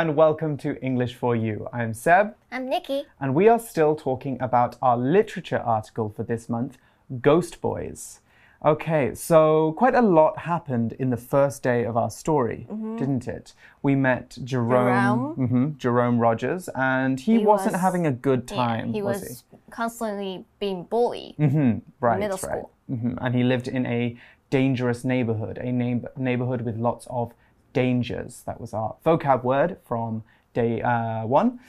And welcome to English for You. I'm Seb I'm Nikki. and we are still talking about our literature article for this month, Ghost Boys. Okay, so quite a lot happened in the first day of our story, didn't it? We met Jerome, Jerome. Mhm, Jerome Rogers, and he, He wasn't was- having a good Yeah, time, he was, was constantly being bullied. he? hmm right, middle right. school. hmm And he lived in a dangerous neighborhood, a neighborhood with lots of dangers. That was our vocab word from day uh, one.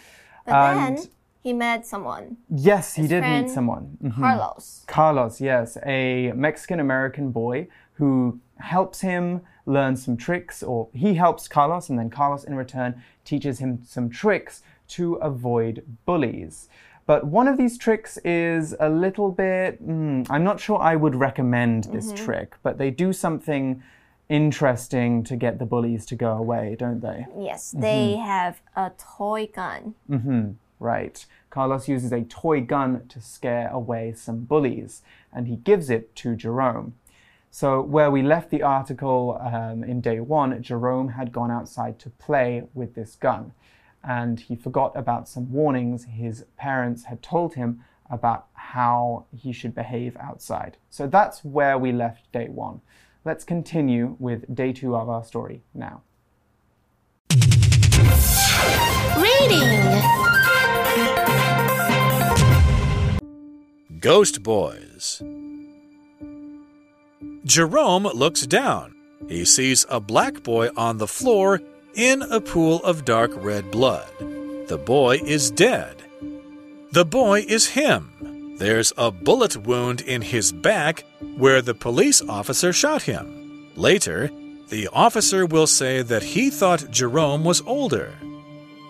But And- then he met someone, Yes, he did meet someone. Mhm. Carlos. Carlos, yes, a Mexican American boy who helps him learn some tricks, or he helps Carlos, and then Carlos in return teaches him some tricks to avoid bullies. But one of these tricks is a little bit, mm, I'm not sure I would recommend this trick, but they do something interesting to get the bullies to go away, don't they? Yes, they Mm-hmm. have a toy gun. hmm right. Carlos uses a toy gun to scare away some bullies, and he gives it to Jerome. So, where we left the article um, in day one, Jerome had gone outside to play with this gun, and he forgot about some warnings his parents had told him about how he should behave outside. So, that's where we left day one. Let's continue with day two of our story now. Reading. Ghost Boys. Jerome looks down. He sees a black boy on the floor in a pool of dark red blood. The boy is dead. The boy is him. There's a bullet wound in his back where the police officer shot him. Later, the officer will say that he thought Jerome was older.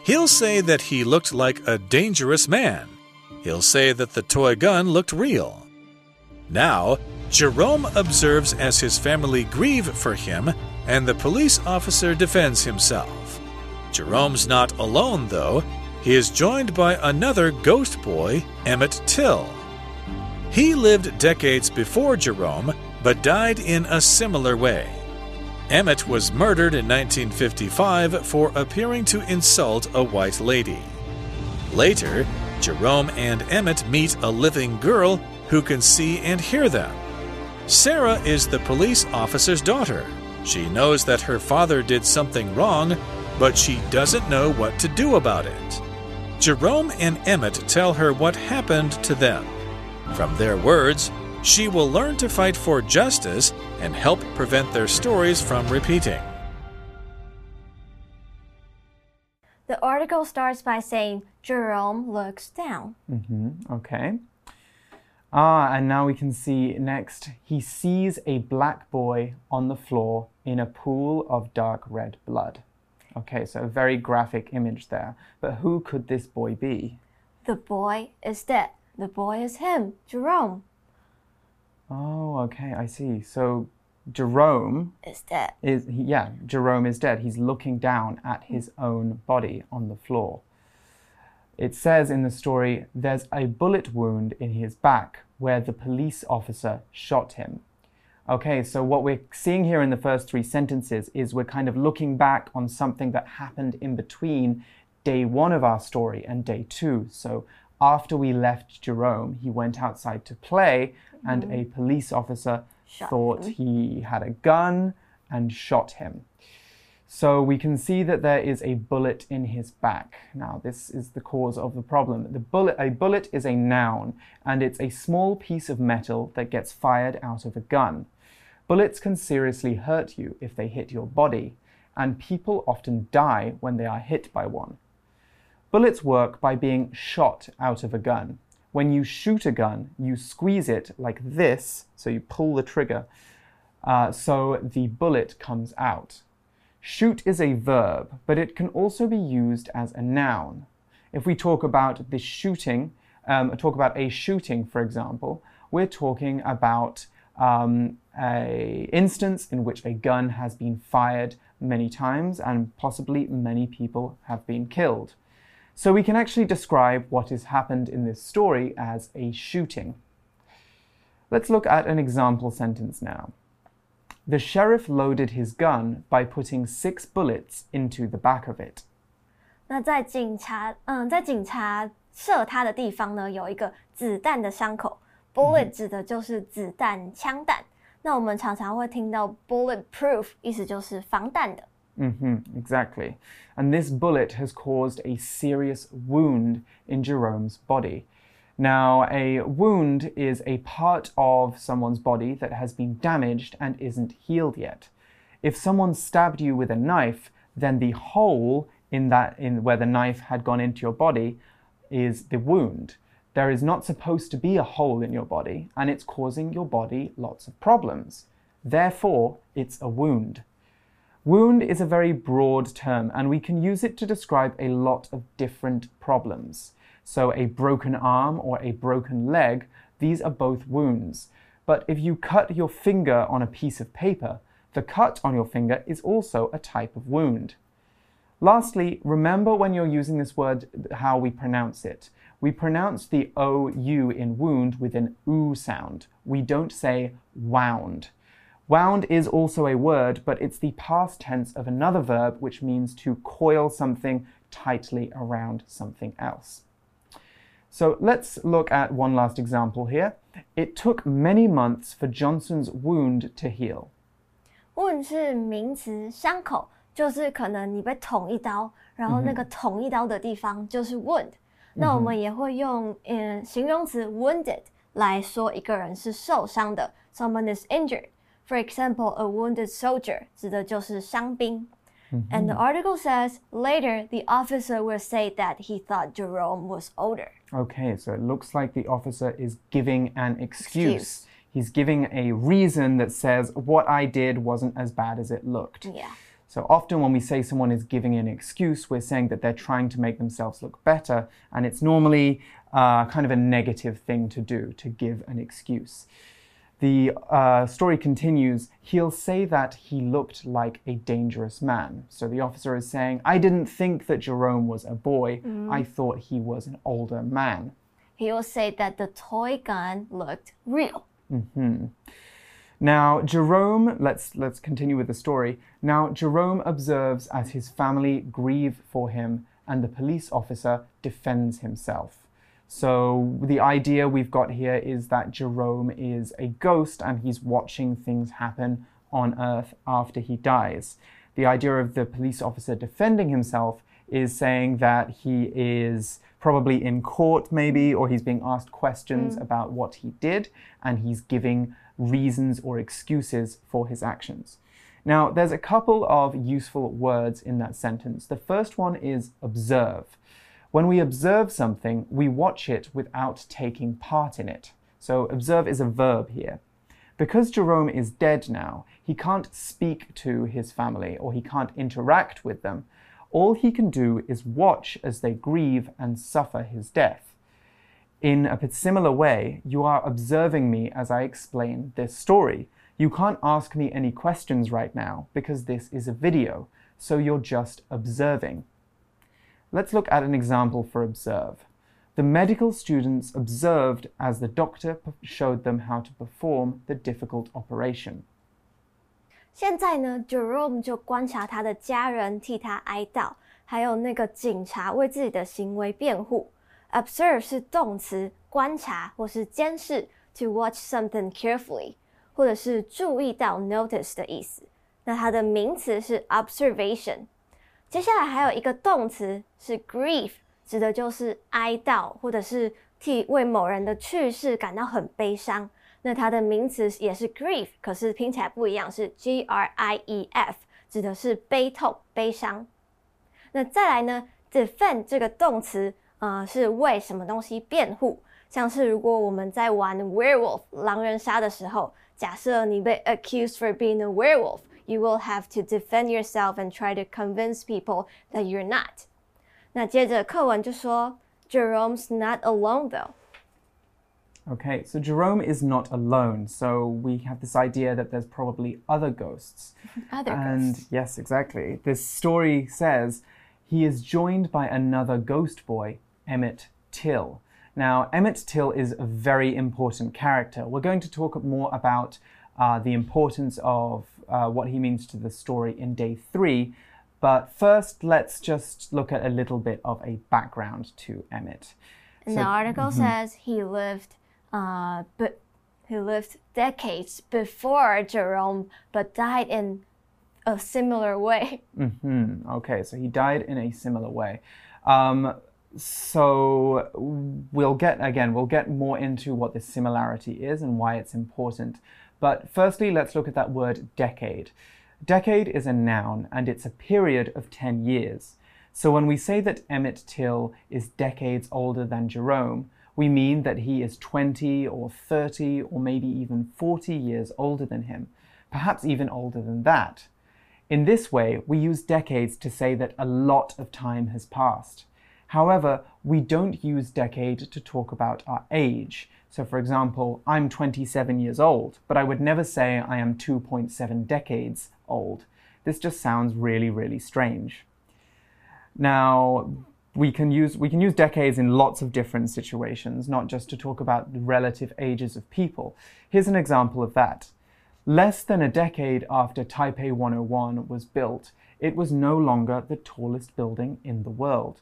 He'll say that he looked like a dangerous man. He'll say that the toy gun looked real. Now, Jerome observes as his family grieve for him, and the police officer defends himself. Jerome's not alone, though. He is joined by another ghost boy, Emmett Till. He lived decades before Jerome, but died in a similar way. Emmett was murdered in 1955 for appearing to insult a white lady. Later, Jerome and Emmett meet a living girl who can see and hear them. Sarah is the police officer's daughter. She knows that her father did something wrong, but she doesn't know what to do about it. Jerome and Emmett tell her what happened to them. From their words, she will learn to fight for justice and help prevent their stories from repeating. The article starts by saying Jerome looks down. Mm-hmm. Okay. Ah, and now we can see next he sees a black boy on the floor in a pool of dark red blood. Okay, so a very graphic image there. But who could this boy be? The boy is dead. The boy is him, Jerome Oh, okay, I see. So Jerome is dead. is he, yeah, Jerome is dead. He's looking down at his own body on the floor. It says in the story there's a bullet wound in his back where the police officer shot him. Okay, so what we're seeing here in the first three sentences is we're kind of looking back on something that happened in between day one of our story and day two. So after we left Jerome, he went outside to play, and a mm-hmm. police officer Shot thought him. he had a gun and shot him. So we can see that there is a bullet in his back. Now, this is the cause of the problem. The bullet, a bullet is a noun, and it's a small piece of metal that gets fired out of a gun. Bullets can seriously hurt you if they hit your body, and people often die when they are hit by one. Bullets work by being shot out of a gun. When you shoot a gun, you squeeze it like this, so you pull the trigger, uh, so the bullet comes out. Shoot is a verb, but it can also be used as a noun. If we talk about the shooting, um, talk about a shooting, for example, we're talking about um, a instance in which a gun has been fired many times and possibly many people have been killed. So we can actually describe what has happened in this story as a shooting. Let's look at an example sentence now. The sheriff loaded his gun by putting six bullets into the back of it. 那在警察，嗯，在警察射他的地方呢，有一个子弹的伤口。Bullet 指的就是子弹、枪弹。那我们常常会听到 bulletproof，意思就是防弹的。 Mm -hmm, exactly. And this bullet has caused a serious wound in Jerome's body. Now, a wound is a part of someone's body that has been damaged and isn't healed yet. If someone stabbed you with a knife, then the hole in that in where the knife had gone into your body is the wound. There is not supposed to be a hole in your body, and it's causing your body lots of problems. Therefore, it's a wound. Wound is a very broad term, and we can use it to describe a lot of different problems. So, a broken arm or a broken leg, these are both wounds. But if you cut your finger on a piece of paper, the cut on your finger is also a type of wound. Lastly, remember when you're using this word how we pronounce it. We pronounce the OU in wound with an oo sound. We don't say wound. Wound is also a word, but it's the past tense of another verb which means to coil something tightly around something else. So let's look at one last example here. It took many months for Johnson's wound to heal. wound 是名词，伤口就是可能你被捅一刀，然后那个捅一刀的地方就是 wound。那我们也会用嗯形容词 wounded 来说一个人是受伤的，someone is injured。 For example, a wounded soldier 指的就是伤兵。And the article says later the officer will say that he thought Jerome was older. Okay, so it looks like the officer is giving an excuse. excuse. He's giving a reason that says what I did wasn't as bad as it looked. Yeah. So often when we say someone is giving an excuse, we're saying that they're trying to make themselves look better, and it's normally uh, kind of a negative thing to do, to give an excuse the uh, story continues, he'll say that he looked like a dangerous man. So the officer is saying, I didn't think that Jerome was a boy, mm. I thought he was an older man. He will say that the toy gun looked real. Mm -hmm. Now, Jerome, let's, let's continue with the story. Now, Jerome observes as his family grieve for him, and the police officer defends himself. So the idea we've got here is that Jerome is a ghost and he's watching things happen on Earth after he dies. The idea of the police officer defending himself is saying that he is probably in court, maybe, or he's being asked questions mm. about what he did, and he's giving reasons or excuses for his actions. Now, there's a couple of useful words in that sentence. The first one is observe. When we observe something, we watch it without taking part in it. So, observe is a verb here. Because Jerome is dead now, he can't speak to his family or he can't interact with them. All he can do is watch as they grieve and suffer his death. In a similar way, you are observing me as I explain this story. You can't ask me any questions right now because this is a video, so you're just observing. Let's look at an example for observe. The medical students observed as the doctor showed them how to perform the difficult operation. 现在呢，Jerome 就观察他的家人替他哀悼，还有那个警察为自己的行为辩护。Observe 是动词，观察或是监视，to watch something carefully，或者是注意到 notice 的意思。那它的名词是 observation。 接下来还有一个动词是 grief，指的就是哀悼，或者是替为某人的去世感到很悲伤。那它的名词也是 grief，可是拼起来不一样，是 g r i e f，指的是悲痛、悲伤。那再来呢，defend 这个动词，呃，是为什么东西辩护？像是如果我们在玩 werewolf 狼人杀的时候，假设你被 accused for being a werewolf。you will have to defend yourself and try to convince people that you're not. 那接着课文就说，Jerome's not alone though. Okay, so Jerome is not alone. So we have this idea that there's probably other ghosts. other and ghosts. yes, exactly. This story says he is joined by another ghost boy, Emmett Till. Now, Emmett Till is a very important character. We're going to talk more about uh, the importance of uh, what he means to the story in day three. But first, let's just look at a little bit of a background to Emmett. And the article says he lived, uh, but he lived decades before Jerome, but died in a similar way. hmm Okay, so he died in a similar way. Um, so we'll get again, we'll get more into what this similarity is and why it's important. But firstly, let's look at that word decade. Decade is a noun and it's a period of 10 years. So when we say that Emmett Till is decades older than Jerome, we mean that he is 20 or 30 or maybe even 40 years older than him, perhaps even older than that. In this way, we use decades to say that a lot of time has passed. However, we don't use decade to talk about our age. So, for example, I'm 27 years old, but I would never say I am 2.7 decades old. This just sounds really, really strange. Now, we can use we can use decades in lots of different situations, not just to talk about the relative ages of people. Here's an example of that. Less than a decade after Taipei 101 was built, it was no longer the tallest building in the world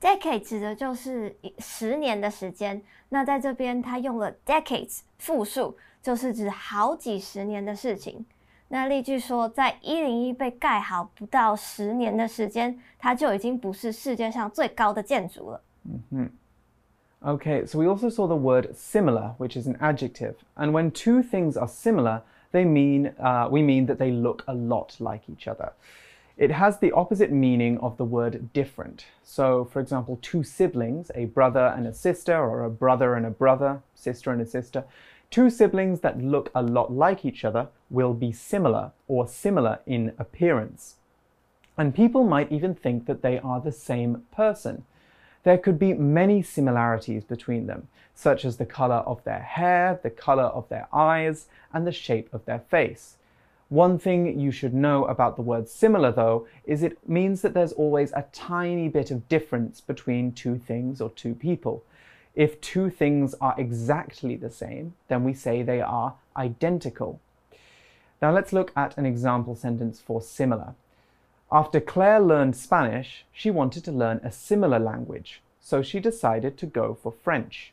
Decade 指的就是十年的时间。那在这边，它用了 decades 复数，就是指好几十年的事情。那例句说，在一零一被盖好不到十年的时间，它就已经不是世界上最高的建筑了。Mm-hmm. Okay, so we also saw the word similar, which is an adjective, and when two things are similar, they mean uh, we mean that they look a lot like each other. It has the opposite meaning of the word different. So, for example, two siblings, a brother and a sister, or a brother and a brother, sister and a sister, Two siblings that look a lot like each other will be similar or similar in appearance. And people might even think that they are the same person. There could be many similarities between them, such as the color of their hair, the color of their eyes, and the shape of their face. One thing you should know about the word similar, though, is it means that there's always a tiny bit of difference between two things or two people. If two things are exactly the same, then we say they are identical. Now let's look at an example sentence for similar. After Claire learned Spanish, she wanted to learn a similar language, so she decided to go for French.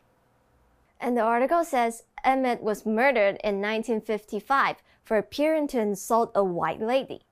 And the article says Emmett was murdered in 1955 for appearing to insult a white lady.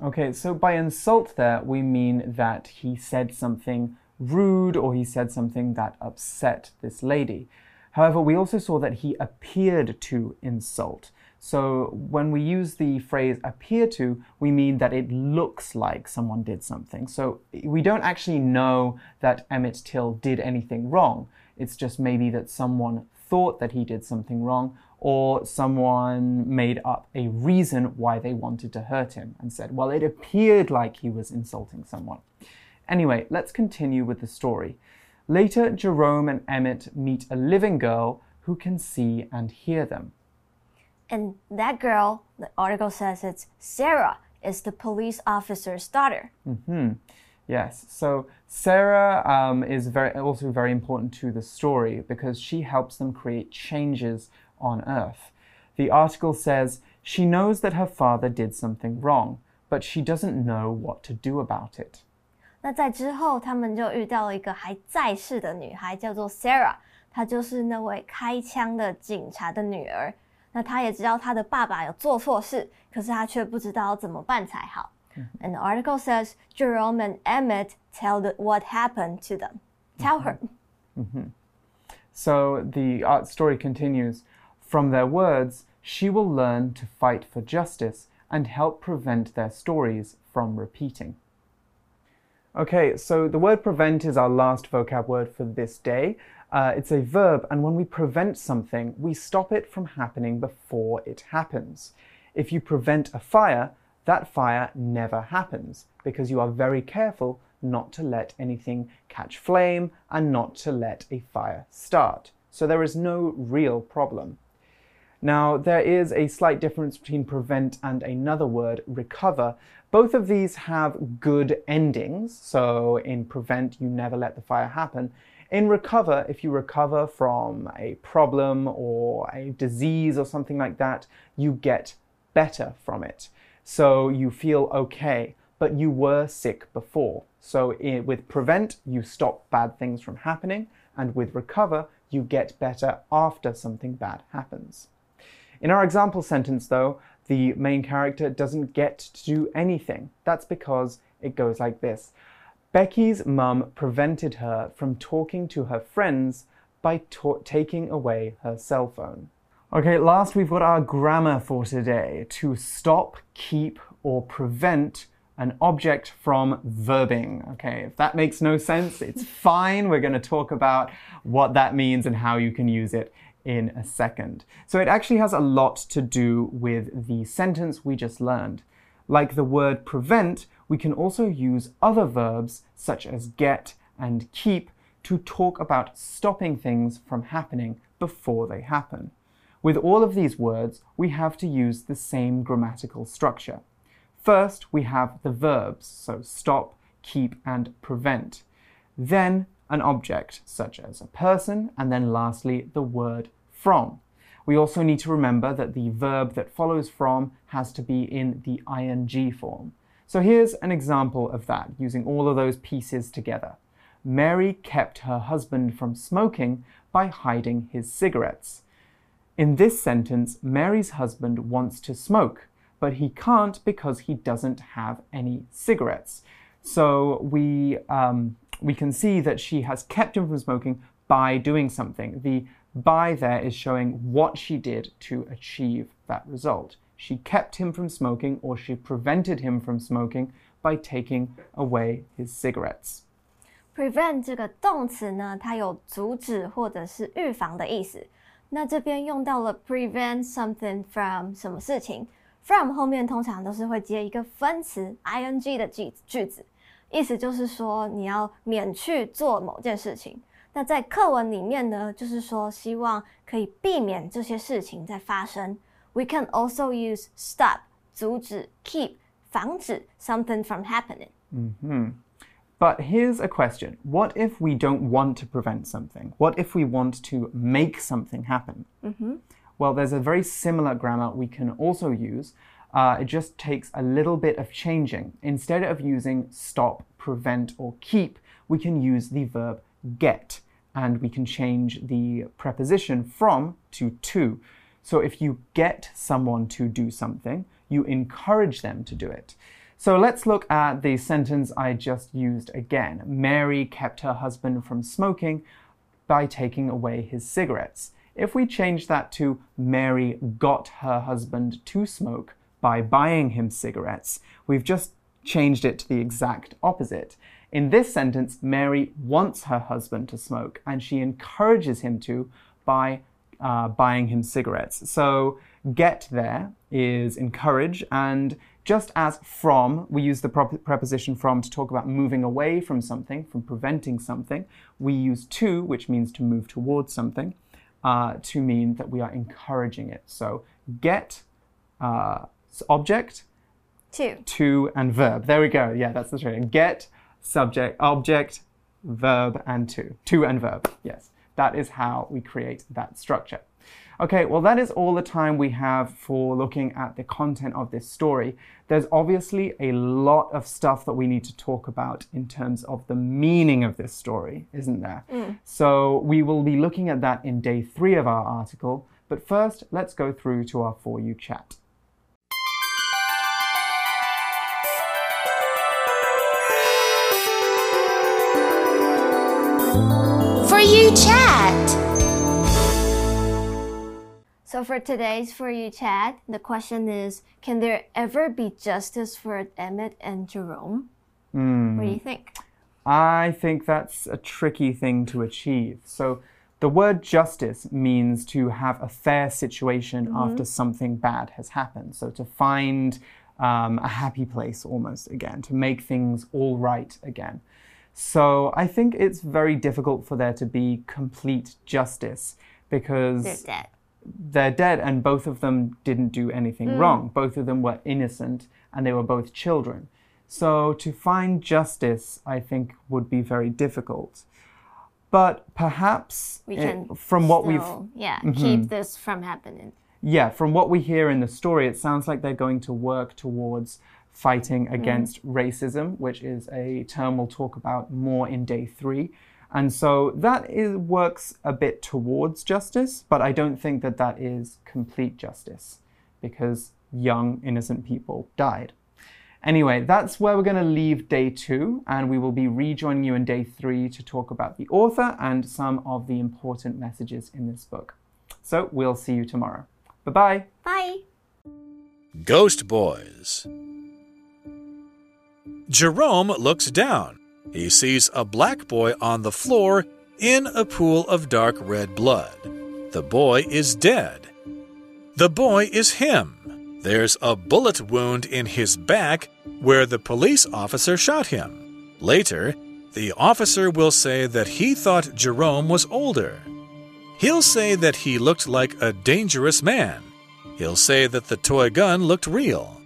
Okay, so by insult there, we mean that he said something rude or he said something that upset this lady. However, we also saw that he appeared to insult. So when we use the phrase appear to, we mean that it looks like someone did something. So we don't actually know that Emmett Till did anything wrong. It's just maybe that someone thought that he did something wrong or someone made up a reason why they wanted to hurt him and said, well, it appeared like he was insulting someone. Anyway, let's continue with the story. Later, Jerome and Emmett meet a living girl who can see and hear them. And that girl, the article says it's Sarah, is the police officer's daughter. Mm -hmm. Yes, so Sarah um, is very, also very important to the story because she helps them create changes on Earth. The article says she knows that her father did something wrong, but she doesn't know what to do about it. 那在之后，他们就遇到了一个还在世的女孩，叫做 Sarah，她就是那位开枪的警察的女儿。那她也知道她的爸爸有做错事，可是她却不知道怎么办才好。And the article says Jerome and Emmett tell the, what happened to them. Tell her. Mm -hmm. So the art story continues. From their words, she will learn to fight for justice and help prevent their stories from repeating. Okay, so the word prevent is our last vocab word for this day. Uh, it's a verb, and when we prevent something, we stop it from happening before it happens. If you prevent a fire, that fire never happens because you are very careful not to let anything catch flame and not to let a fire start. So there is no real problem. Now, there is a slight difference between prevent and another word, recover. Both of these have good endings. So, in prevent, you never let the fire happen. In recover, if you recover from a problem or a disease or something like that, you get better from it. So you feel okay, but you were sick before. So in, with prevent, you stop bad things from happening, and with recover, you get better after something bad happens. In our example sentence, though, the main character doesn't get to do anything. That's because it goes like this Becky's mum prevented her from talking to her friends by taking away her cell phone. Okay, last we've got our grammar for today to stop, keep, or prevent an object from verbing. Okay, if that makes no sense, it's fine. We're going to talk about what that means and how you can use it in a second. So it actually has a lot to do with the sentence we just learned. Like the word prevent, we can also use other verbs such as get and keep to talk about stopping things from happening before they happen. With all of these words, we have to use the same grammatical structure. First, we have the verbs, so stop, keep, and prevent. Then, an object, such as a person, and then lastly, the word from. We also need to remember that the verb that follows from has to be in the ing form. So here's an example of that, using all of those pieces together. Mary kept her husband from smoking by hiding his cigarettes. In this sentence, Mary's husband wants to smoke, but he can't because he doesn't have any cigarettes. So we, um, we can see that she has kept him from smoking by doing something. The by there is showing what she did to achieve that result. She kept him from smoking or she prevented him from smoking by taking away his cigarettes. Prevent 这个动词呢，它有阻止或者是预防的意思。那这边用到了 prevent something from 什么事情？from 后面通常都是会接一个分词 ing 的句句子，意思就是说你要免去做某件事情。 那在课文里面呢，就是说希望可以避免这些事情在发生。We can also use stop 阻止，keep 防止 something from happening。嗯哼。But here's a question What if we don't want to prevent something? What if we want to make something happen? Mm -hmm. Well, there's a very similar grammar we can also use. Uh, it just takes a little bit of changing. Instead of using stop, prevent, or keep, we can use the verb get, and we can change the preposition from to to. So if you get someone to do something, you encourage them to do it. So let's look at the sentence I just used again. Mary kept her husband from smoking by taking away his cigarettes. If we change that to Mary got her husband to smoke by buying him cigarettes, we've just changed it to the exact opposite. In this sentence, Mary wants her husband to smoke and she encourages him to by uh, buying him cigarettes. So, get there is encourage, and just as from, we use the preposition from to talk about moving away from something, from preventing something, we use to, which means to move towards something uh, to mean that we are encouraging it. So get uh, object, to, to, and verb. There we go. Yeah, that's the trick. Get, subject, object, verb, and to. To and verb. Yes, that is how we create that structure. Okay, well, that is all the time we have for looking at the content of this story. There's obviously a lot of stuff that we need to talk about in terms of the meaning of this story, isn't there? Mm. So we will be looking at that in day three of our article. But first, let's go through to our For You chat. So for today's For You chat, the question is Can there ever be justice for Emmett and Jerome? Mm. What do you think? I think that's a tricky thing to achieve. So the word justice means to have a fair situation mm -hmm. after something bad has happened. So to find um, a happy place almost again, to make things all right again. So I think it's very difficult for there to be complete justice because they're dead and both of them didn't do anything mm. wrong. Both of them were innocent and they were both children. So to find justice, I think, would be very difficult. but perhaps We it- can from what we've yeah Mm-hmm. keep this from happening. yeah, from what we hear in the story, it sounds like they're going to work towards fighting against racism, which is a term we'll talk about more in day three. And so that is, works a bit towards justice, but I don't think that that is complete justice because young, innocent people died. Anyway, that's where we're going to leave day two, and we will be rejoining you in day three to talk about the author and some of the important messages in this book. So we'll see you tomorrow. Bye bye. Bye. Ghost Boys. Jerome looks down. He sees a black boy on the floor in a pool of dark red blood. The boy is dead. The boy is him. There's a bullet wound in his back where the police officer shot him. Later, the officer will say that he thought Jerome was older. He'll say that he looked like a dangerous man. He'll say that the toy gun looked real.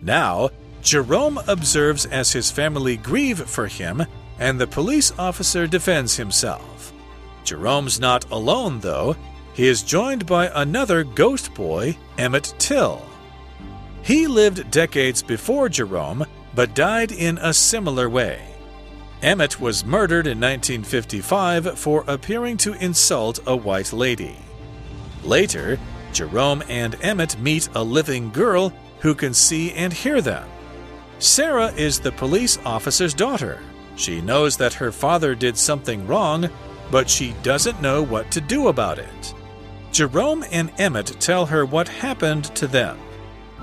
Now, Jerome observes as his family grieve for him, and the police officer defends himself. Jerome's not alone, though. He is joined by another ghost boy, Emmett Till. He lived decades before Jerome, but died in a similar way. Emmett was murdered in 1955 for appearing to insult a white lady. Later, Jerome and Emmett meet a living girl who can see and hear them. Sarah is the police officer's daughter. She knows that her father did something wrong, but she doesn't know what to do about it. Jerome and Emmett tell her what happened to them.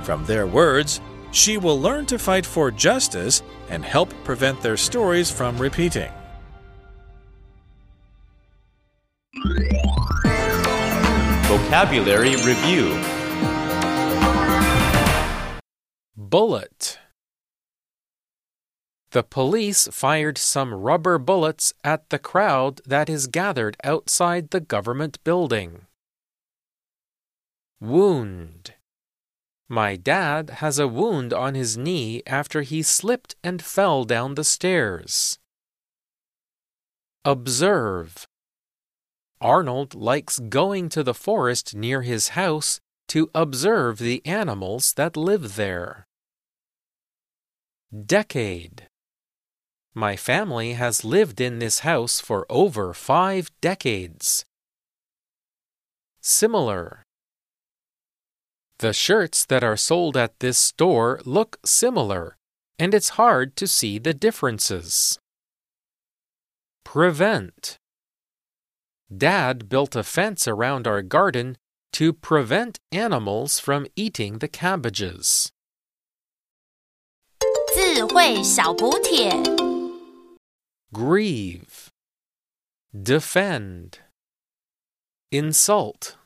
From their words, she will learn to fight for justice and help prevent their stories from repeating. Vocabulary Review Bullet. The police fired some rubber bullets at the crowd that is gathered outside the government building. Wound. My dad has a wound on his knee after he slipped and fell down the stairs. Observe. Arnold likes going to the forest near his house to observe the animals that live there. Decade. My family has lived in this house for over five decades. Similar. The shirts that are sold at this store look similar, and it's hard to see the differences. Prevent. Dad built a fence around our garden to prevent animals from eating the cabbages. 智慧小补帖。 Grieve. Defend. Insult.